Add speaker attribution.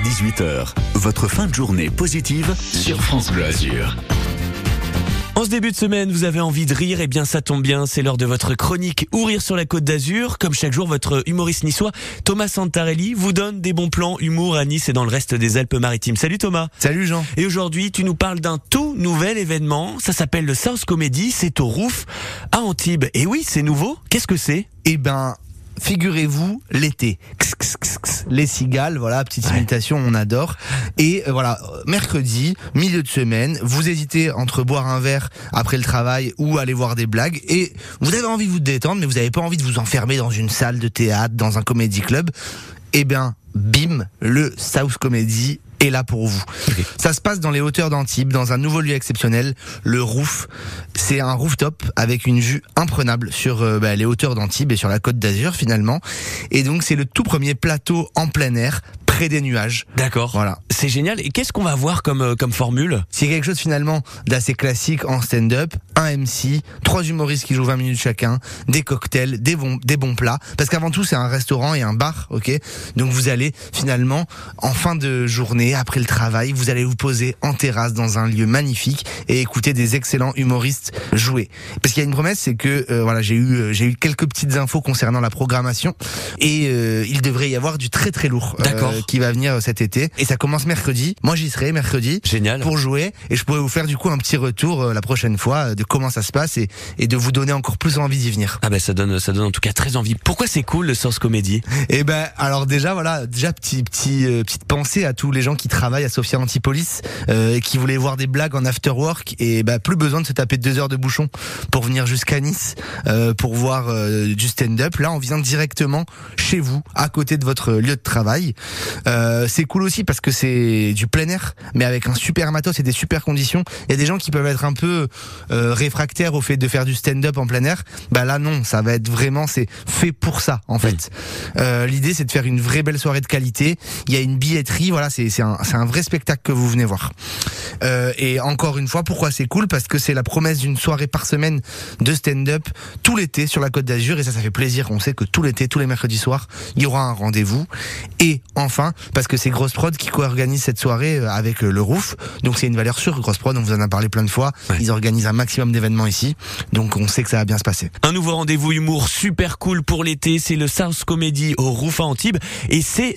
Speaker 1: 16h18h, votre fin de journée positive sur France Bleu Azur.
Speaker 2: En ce début de semaine, vous avez envie de rire, et eh bien ça tombe bien, c'est l'heure de votre chronique Ou rire sur la côte d'Azur. Comme chaque jour, votre humoriste niçois, Thomas Santarelli, vous donne des bons plans humour à Nice et dans le reste des Alpes-Maritimes. Salut Thomas
Speaker 3: Salut Jean
Speaker 2: Et aujourd'hui, tu nous parles d'un tout nouvel événement, ça s'appelle le South Comedy, c'est au Rouf, à Antibes. Et oui, c'est nouveau, qu'est-ce que c'est?
Speaker 3: Eh ben, figurez-vous l'été. Les cigales, voilà, petite imitation, on adore. Et euh, voilà, mercredi, milieu de semaine, vous hésitez entre boire un verre après le travail ou aller voir des blagues et vous avez envie de vous détendre mais vous n'avez pas envie de vous enfermer dans une salle de théâtre, dans un comédie club. Eh bien, bim, le South Comedy est là pour vous. Ça se passe dans les hauteurs d'Antibes, dans un nouveau lieu exceptionnel, le Roof. C'est un rooftop avec une vue imprenable sur euh, bah, les hauteurs d'Antibes et sur la côte d'Azur finalement. Et donc c'est le tout premier plateau en plein air des nuages.
Speaker 2: D'accord. Voilà. C'est génial. Et qu'est-ce qu'on va voir comme, euh, comme formule?
Speaker 3: C'est quelque chose finalement d'assez classique en stand-up. Un MC, trois humoristes qui jouent 20 minutes chacun, des cocktails, des bons, des bons plats. Parce qu'avant tout, c'est un restaurant et un bar, ok? Donc vous allez finalement, en fin de journée, après le travail, vous allez vous poser en terrasse dans un lieu magnifique et écouter des excellents humoristes jouer. Parce qu'il y a une promesse, c'est que euh, voilà, j'ai eu euh, j'ai eu quelques petites infos concernant la programmation et il devrait y avoir du très très lourd.
Speaker 2: D'accord
Speaker 3: qui va venir euh, cet été. Et ça commence mercredi. Moi, j'y serai mercredi.
Speaker 2: Génial.
Speaker 3: Pour jouer. Et je pourrais vous faire du coup un petit retour euh, la prochaine fois euh, de comment ça se passe et, et de vous donner encore plus envie d'y venir.
Speaker 2: Ah ben ça donne, ça donne en tout cas très envie. Pourquoi c'est cool le Source Comédie?
Speaker 3: Eh ben, alors déjà voilà, déjà petit, petit, petite pensée à tous les gens qui travaillent à Sophia Antipolis euh, et qui voulaient voir des blagues en after work et ben plus besoin de se taper deux heures de bouchon pour venir jusqu'à Nice euh, pour voir du stand-up. Là, on vient directement chez vous, à côté de votre lieu de travail. Euh, c'est cool aussi parce que c'est du plein air, mais avec un super matos et des super conditions. Il y a des gens qui peuvent être un peu euh, réfractaires au fait de faire du stand-up en plein air. Bah là non, ça va être vraiment c'est fait pour ça en fait. Euh, L'idée c'est de faire une vraie belle soirée de qualité. Il y a une billetterie, voilà, c'est c'est un un vrai spectacle que vous venez voir. Euh, et encore une fois, pourquoi c'est cool? Parce que c'est la promesse d'une soirée par semaine de stand-up tout l'été sur la Côte d'Azur et ça ça fait plaisir. On sait que tout l'été, tous les mercredis soirs, il y aura un rendez-vous. Et enfin, parce que c'est Grosse Prod qui co-organise cette soirée euh, avec euh, le Roof. Donc c'est une valeur sûre, Grosse Prod, on vous en a parlé plein de fois. Ils organisent un maximum d'événements ici. Donc on sait que ça va bien se passer.
Speaker 2: Un nouveau rendez-vous humour super cool pour l'été, c'est le South Comedy au Roof à Antibes. Et c'est